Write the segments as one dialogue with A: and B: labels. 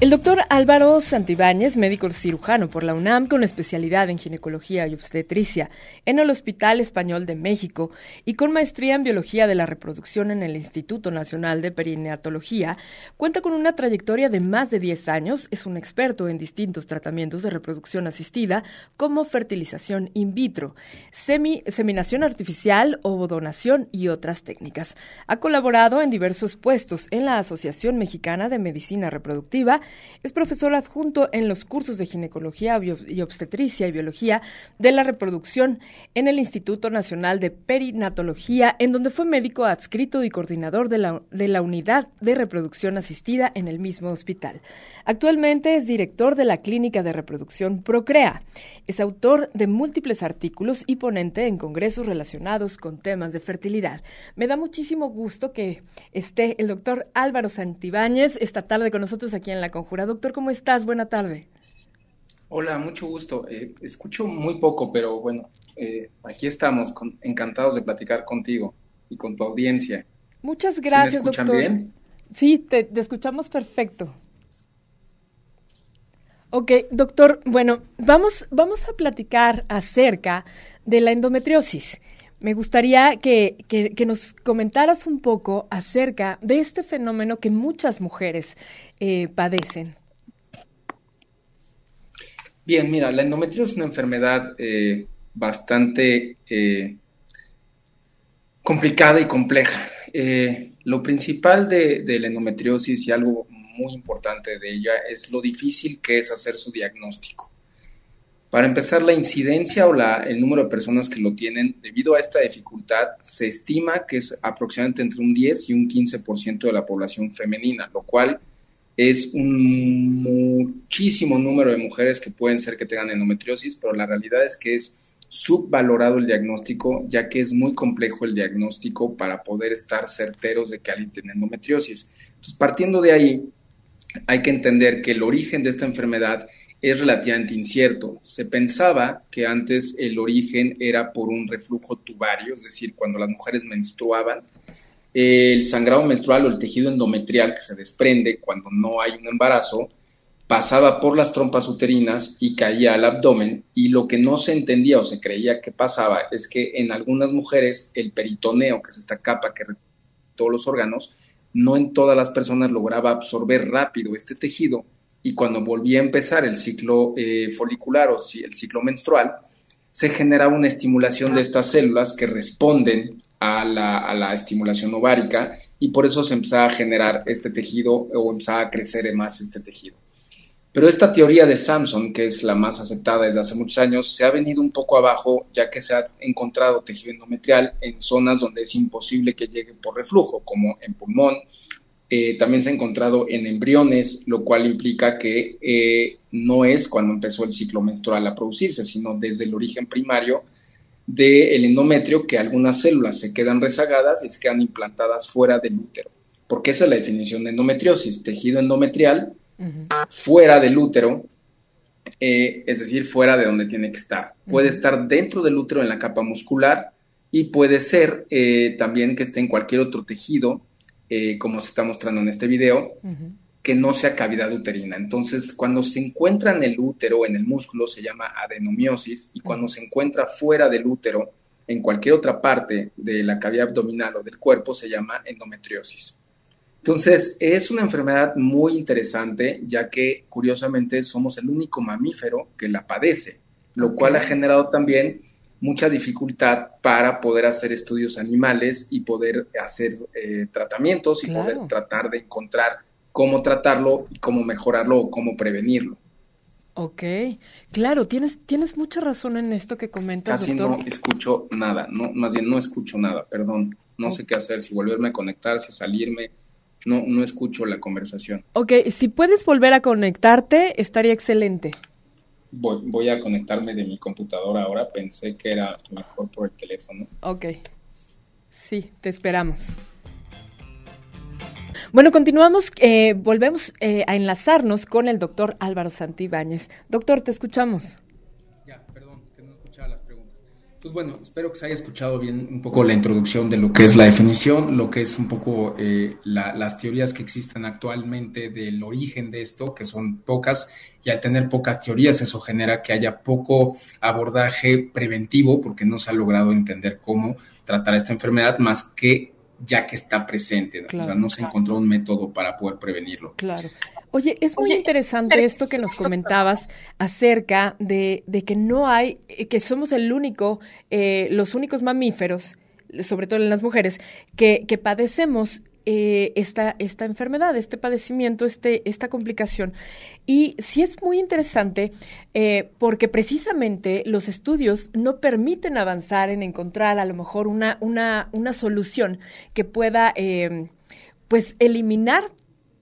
A: El doctor Álvaro Santibáñez, médico cirujano por la UNAM con especialidad en ginecología y obstetricia en el Hospital Español de México y con maestría en biología de la reproducción en el Instituto Nacional de Perinatología, cuenta con una trayectoria de más de 10 años, es un experto en distintos tratamientos de reproducción asistida como fertilización in vitro, seminación artificial, ovodonación y otras técnicas. Ha colaborado en diversos puestos en la Asociación Mexicana de Medicina Reproductiva es profesor adjunto en los cursos de ginecología y obstetricia y biología de la reproducción en el Instituto Nacional de Perinatología, en donde fue médico adscrito y coordinador de la, de la unidad de reproducción asistida en el mismo hospital. Actualmente es director de la Clínica de Reproducción Procrea. Es autor de múltiples artículos y ponente en congresos relacionados con temas de fertilidad. Me da muchísimo gusto que esté el doctor Álvaro Santibáñez esta tarde con nosotros aquí en la Conjura. Doctor, ¿cómo estás? Buena tarde.
B: Hola, mucho gusto. Eh, escucho muy poco, pero bueno, eh, aquí estamos, encantados de platicar contigo y con tu audiencia.
A: Muchas gracias, ¿Sí doctor. bien? Sí, te, te escuchamos perfecto. Ok, doctor, bueno, vamos, vamos a platicar acerca de la endometriosis. Me gustaría que, que, nos comentaras un poco acerca de este fenómeno que muchas mujeres eh, padecen.
B: Bien, mira, la endometriosis es una enfermedad eh, bastante eh, complicada y compleja. lo principal de, de, la endometriosis y algo muy importante de ella es lo difícil que es hacer su diagnóstico. Para empezar, la incidencia o la, el número de personas que lo tienen, debido a esta dificultad, se estima que es aproximadamente entre un 10 y un 15% de la población femenina, lo cual es un muchísimo número de mujeres que pueden ser que tengan endometriosis, pero la realidad es que es subvalorado el diagnóstico, ya que es muy complejo el diagnóstico para poder estar certeros de que alguien tiene endometriosis. Entonces, partiendo de ahí, hay que entender que el origen de esta enfermedad es relativamente incierto. Se pensaba que antes el origen era por un reflujo tubario, es decir, cuando las mujeres menstruaban, el sangrado menstrual o el tejido endometrial que se desprende cuando no hay un embarazo pasaba por las trompas uterinas y caía al abdomen y lo que no se entendía o se creía que pasaba es que en algunas mujeres el peritoneo, que es esta capa que todos los órganos, no en todas las personas lograba absorber rápido este tejido y cuando volvía a empezar el ciclo eh, folicular o el ciclo menstrual, se generaba una estimulación de estas células que responden a la, a la, estimulación ovárica y por eso se empezaba a generar este tejido o empezaba a crecer más este tejido. Pero esta teoría de Samson, que es la más aceptada desde hace muchos años, se ha venido un poco abajo ya que se ha encontrado tejido endometrial en zonas donde es imposible que llegue por reflujo, como en pulmón, eh, también se ha encontrado en embriones, lo cual implica que eh, no es cuando empezó el ciclo menstrual a producirse, sino desde el origen primario del endometrio, que algunas células se quedan rezagadas y se quedan implantadas fuera del útero. Porque esa es la definición de endometriosis, tejido endometrial fuera del útero, eh, es decir, fuera de donde tiene que estar. Puede estar dentro del útero en la capa muscular y puede ser también que esté en cualquier otro tejido eh, como se está mostrando en este video, que no sea cavidad uterina. Entonces, cuando se encuentra en el útero, en el músculo, se llama adenomiosis, y cuando se encuentra fuera del útero, en cualquier otra parte de la cavidad abdominal o del cuerpo, se llama endometriosis. Entonces, es una enfermedad muy interesante, ya que curiosamente somos el único mamífero que la padece, lo cual ha generado también mucha dificultad para poder hacer estudios animales y poder hacer eh, tratamientos y poder tratar de encontrar cómo tratarlo y cómo mejorarlo o cómo prevenirlo.
A: Ok, claro, tienes, tienes mucha razón en esto que comentas.
B: Casi no escucho nada, no, más bien no escucho nada, perdón, no sé qué hacer, si volverme a conectar, si salirme, no, no escucho la conversación.
A: Ok, si puedes volver a conectarte, estaría excelente
B: voy, a conectarme de mi computadora ahora. Pensé que era mejor por el teléfono.
A: Ok. Sí, te esperamos. Bueno, continuamos, eh, volvemos eh, a enlazarnos con el doctor Álvaro Santibáñez. Doctor, te escuchamos.
B: Ya, perdón, que no escuchaba las preguntas. Pues bueno, espero que se haya escuchado bien un poco la introducción de lo que es la definición, lo que es un poco eh, las teorías que existen actualmente del origen de esto, que son pocas, y al tener pocas teorías eso genera que haya poco abordaje preventivo, porque no se ha logrado entender cómo tratar esta enfermedad más que ya que está presente, o sea, no se encontró un método para poder prevenirlo.
A: Claro. Oye, es muy interesante esto que nos comentabas acerca de, que no hay, eh, que somos el único, eh, los únicos mamíferos, sobre todo en las mujeres, que, que padecemos eh, esta, esta enfermedad, este padecimiento, este, esta complicación. Y sí es muy interesante porque precisamente los estudios no permiten avanzar en encontrar a lo mejor una, una, una solución que pueda pues eliminar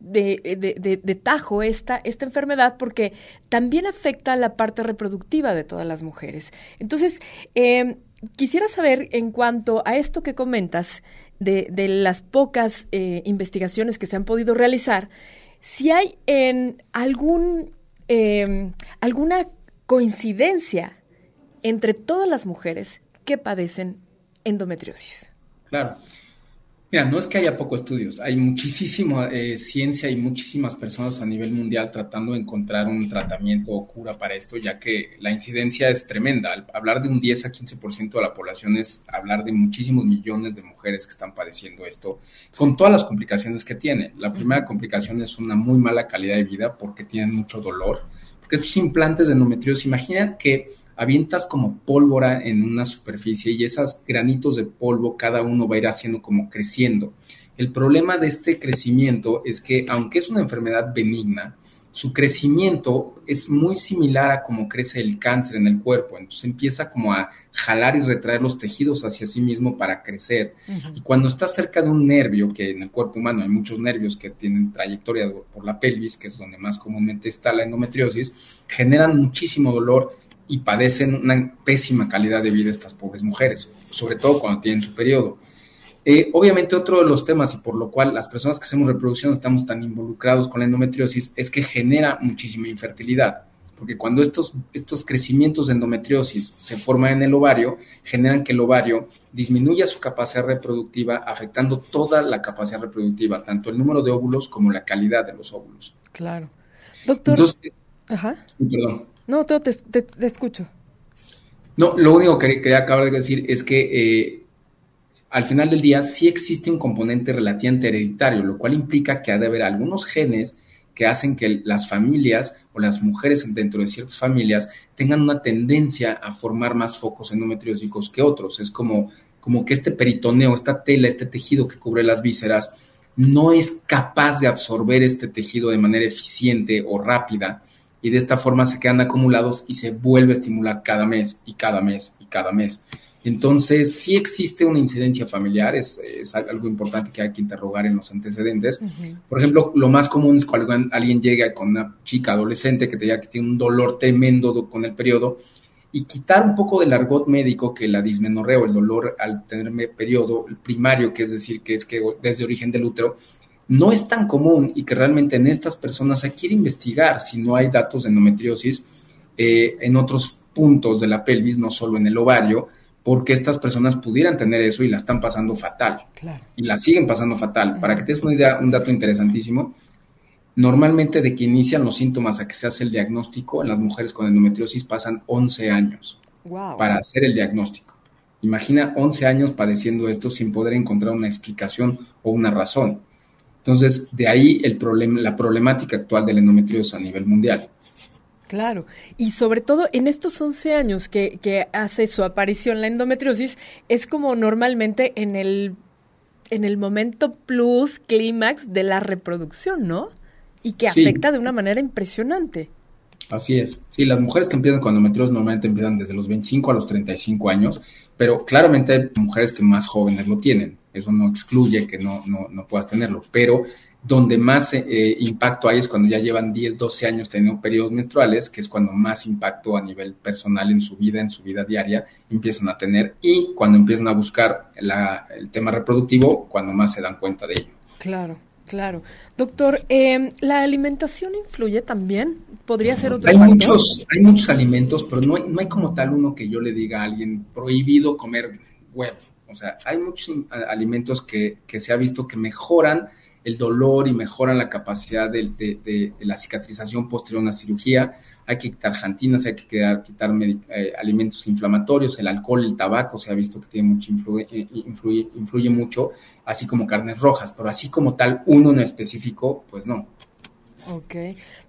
A: de, de, tajo esta, esta enfermedad porque también afecta la parte reproductiva de todas las mujeres. Entonces, em, quisiera saber en cuanto a esto que comentas, de, de las pocas eh, investigaciones que se han podido realizar, si hay en algún, em, alguna coincidencia entre todas las mujeres que padecen endometriosis.
B: Claro. Mira, no es que haya pocos estudios, hay muchísima eh, ciencia y muchísimas personas a nivel mundial tratando de encontrar un tratamiento o cura para esto, ya que la incidencia es tremenda. hablar de un 10 a 15% de la población es hablar de muchísimos millones de mujeres que están padeciendo esto, con todas las complicaciones que tiene. La primera complicación es una muy mala calidad de vida porque tienen mucho dolor, porque estos implantes de endometriosis, imagina que avientas como pólvora en una superficie y esos granitos de polvo cada uno va a ir haciendo como creciendo. El problema de este crecimiento es que aunque es una enfermedad benigna, su crecimiento es muy similar a cómo crece el cáncer en el cuerpo. Entonces empieza como a jalar y retraer los tejidos hacia sí mismo para crecer. Y cuando está cerca de un nervio, que en el cuerpo humano hay muchos nervios que tienen trayectoria por la pelvis, que es donde más comúnmente está la endometriosis, generan muchísimo dolor y padecen una pésima calidad de vida estas pobres mujeres, sobre todo cuando tienen su periodo. Eh, obviamente otro de los temas y por lo cual las personas que hacemos reproducción estamos tan involucrados con la endometriosis es que genera muchísima infertilidad, porque cuando estos, estos crecimientos de endometriosis se forman en el ovario, generan que el ovario disminuya su capacidad reproductiva, afectando toda la capacidad reproductiva, tanto el número de óvulos como la calidad de los óvulos.
A: Claro. Doctor. Ajá. perdón. No, te, te, escucho.
B: No, lo único que quería acabar de decir es que eh, al final del día sí existe un componente relativamente hereditario, lo cual implica que ha de haber algunos genes que hacen que las familias o las mujeres dentro de ciertas familias tengan una tendencia a formar más focos endometriósicos que otros. Es como, como que este peritoneo, esta tela, este tejido que cubre las vísceras, no es capaz de absorber este tejido de manera eficiente o rápida y de esta forma se quedan acumulados y se vuelve a estimular cada mes y cada mes y cada mes. Entonces, sí existe una incidencia familiar, es, algo importante que hay que interrogar en los antecedentes. Por ejemplo, lo más común es cuando alguien llega con una chica adolescente que te diga que tiene un dolor tremendo con el periodo y quitar un poco del argot médico que la dismenorrea o el dolor al tener periodo primario, que es decir, que es que desde origen del útero, no es tan común y que realmente en estas personas se quiere investigar si no hay datos de endometriosis eh, en otros puntos de la pelvis, no solo en el ovario, porque estas personas pudieran tener eso y la están pasando fatal. Y la siguen pasando fatal. Para que te des una idea, un dato interesantísimo, normalmente de que inician los síntomas a que se hace el diagnóstico, en las mujeres con endometriosis pasan 11 años para hacer el diagnóstico. Imagina 11 años padeciendo esto sin poder encontrar una explicación o una razón. Entonces, de ahí el problema, la problemática actual de la endometriosis a nivel mundial.
A: Claro, y sobre todo en estos 11 años que, que hace su aparición la endometriosis, es como normalmente en el, en el momento plus, clímax de la reproducción, ¿no? Y que afecta de una manera impresionante.
B: Así es. Sí, las mujeres que empiezan con endometriosis normalmente empiezan desde los 25 a los 35 años, pero claramente hay mujeres que más jóvenes lo tienen. Eso no excluye que no, no, puedas tenerlo, pero donde más eh, impacto hay es cuando ya llevan 10, 12 años teniendo periodos menstruales, que es cuando más impacto a nivel personal en su vida, en su vida diaria, empiezan a tener y cuando empiezan a buscar el tema reproductivo, cuando más se dan cuenta de ello.
A: Claro. Claro. Doctor, eh, ¿la alimentación influye también? ¿Podría ser otro
B: hay Muchos, hay muchos alimentos, pero no hay, no hay como tal uno que yo le diga a alguien prohibido comer huevo. O sea, hay muchos alimentos que, que se ha visto que mejoran el dolor y mejoran la capacidad de, la cicatrización posterior a una cirugía. Hay que quitar jantinas, hay que quitar, quitar eh, alimentos inflamatorios, el alcohol, el tabaco se ha visto que tiene mucho eh, influye, influye, mucho, así como carnes rojas, pero así como tal uno en específico, pues no.
A: Ok.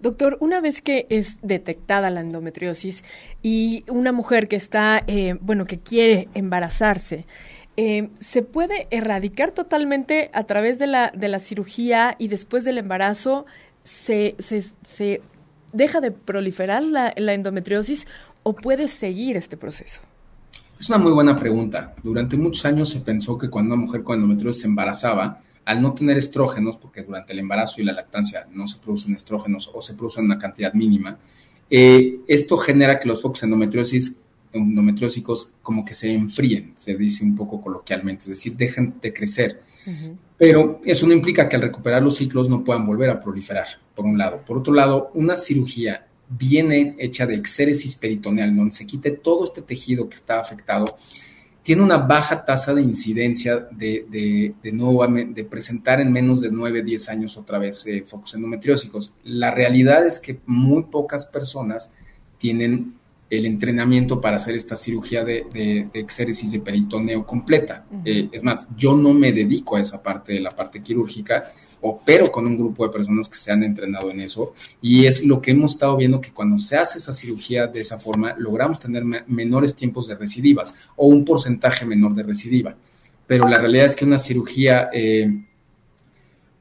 A: Doctor, una vez que es detectada la endometriosis y una mujer que está, eh, bueno, que quiere embarazarse, eh, ¿se puede erradicar totalmente a través de la, de la cirugía y después del embarazo se, se, deja de proliferar la, endometriosis o puede seguir este proceso?
B: Es una muy buena pregunta. Durante muchos años se pensó que cuando una mujer con endometriosis se embarazaba, al no tener estrógenos, porque durante el embarazo y la lactancia no se producen estrógenos o se producen una cantidad mínima, eh, esto genera que los focos endometriosis endometriósicos como que se enfríen, se dice un poco coloquialmente, es decir, dejan de crecer. Pero eso no implica que al recuperar los ciclos no puedan volver a proliferar, por un lado. Por otro lado, una cirugía bien hecha de exéresis peritoneal, donde se quite todo este tejido que está afectado, tiene una baja tasa de incidencia de, de, de, presentar en menos de 9, 10 años otra vez eh, focos endometriósicos. La realidad es que muy pocas personas tienen el entrenamiento para hacer esta cirugía de, de, de exéresis de peritoneo completa. Eh, es más, yo no me dedico a esa parte de la parte quirúrgica, opero con un grupo de personas que se han entrenado en eso y es lo que hemos estado viendo que cuando se hace esa cirugía de esa forma logramos tener menores tiempos de recidivas o un porcentaje menor de recidiva. Pero la realidad es que una cirugía... Eh,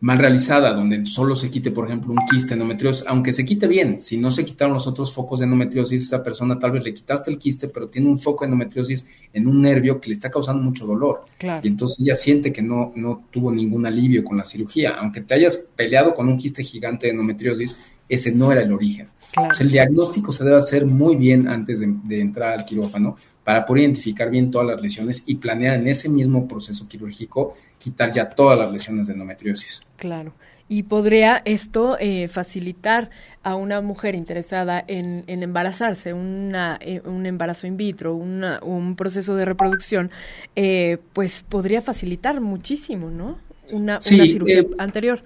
B: mal realizada, donde solo se quite, por ejemplo, un quiste endometriosis, aunque se quite bien, si no se quitaron los otros focos de endometriosis, esa persona tal vez le quitaste el quiste, pero tiene un foco de endometriosis en un nervio que le está causando mucho dolor. Y entonces ella siente que no, no tuvo ningún alivio con la cirugía. Aunque te hayas peleado con un quiste gigante de endometriosis, ese no era el origen. el diagnóstico se debe hacer muy bien antes de, entrar al quirófano para poder identificar bien todas las lesiones y planear en ese mismo proceso quirúrgico quitar ya todas las lesiones de endometriosis.
A: Claro. Y podría esto eh, facilitar a una mujer interesada en, embarazarse, una, eh, un embarazo in vitro, un proceso de reproducción, eh, pues podría facilitar muchísimo, ¿no? Una, una cirugía anterior.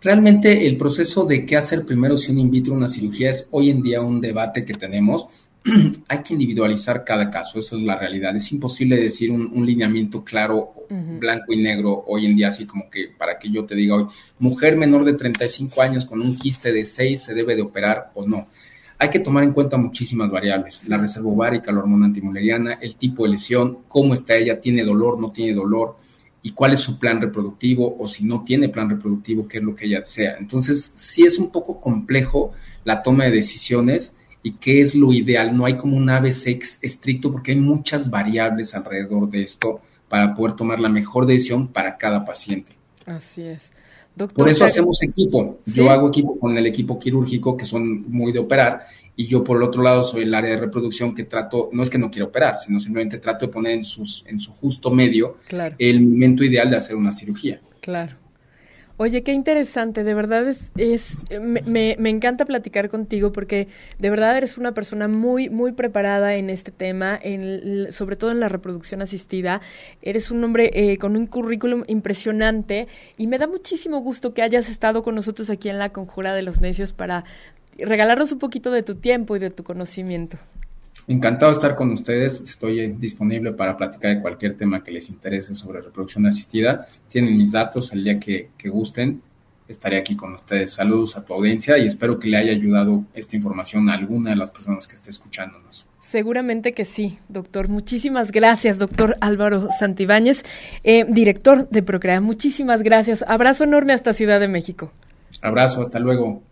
B: Realmente el proceso de qué hacer primero si un in vitro una cirugía es hoy en día un debate que tenemos. Hay que individualizar cada caso, esa es la realidad. Es imposible decir un, lineamiento claro, blanco y negro hoy en día, así como que para que yo te diga hoy, mujer menor de 35 años con un quiste de 6 se debe de operar o no. Hay que tomar en cuenta muchísimas variables, la reserva ovárica, la hormona antimuleriana, el tipo de lesión, cómo está ella, tiene dolor, no tiene dolor, y cuál es su plan reproductivo o si no tiene plan reproductivo, qué es lo que ella desea. Entonces, sí es un poco complejo la toma de decisiones y qué es lo ideal. No hay como un ABC estricto porque hay muchas variables alrededor de esto para poder tomar la mejor decisión para cada paciente.
A: Así es.
B: Por eso hacemos equipo. Yo hago equipo con el equipo quirúrgico, que son muy de operar, y yo por el otro lado soy el área de reproducción que trato, no es que no quiero operar, sino simplemente trato de poner en, sus, en su justo medio el momento ideal de hacer una cirugía.
A: Claro. Oye, qué interesante, de verdad es, es me, me, encanta platicar contigo porque de verdad eres una persona muy, muy preparada en este tema, en, sobre todo en la reproducción asistida. Eres un hombre eh, con un currículum impresionante y me da muchísimo gusto que hayas estado con nosotros aquí en la Conjura de los Necios para regalarnos un poquito de tu tiempo y de tu conocimiento.
B: Encantado de estar con ustedes. Estoy disponible para platicar de cualquier tema que les interese sobre reproducción asistida. Tienen mis datos el día que, gusten. Estaré aquí con ustedes. Saludos a tu audiencia y espero que le haya ayudado esta información a alguna de las personas que esté escuchándonos.
A: Seguramente que sí, doctor. Muchísimas gracias, doctor Álvaro Santibáñez, eh, director de Procrea. Muchísimas gracias. Abrazo enorme hasta Ciudad de México.
B: Abrazo, hasta luego.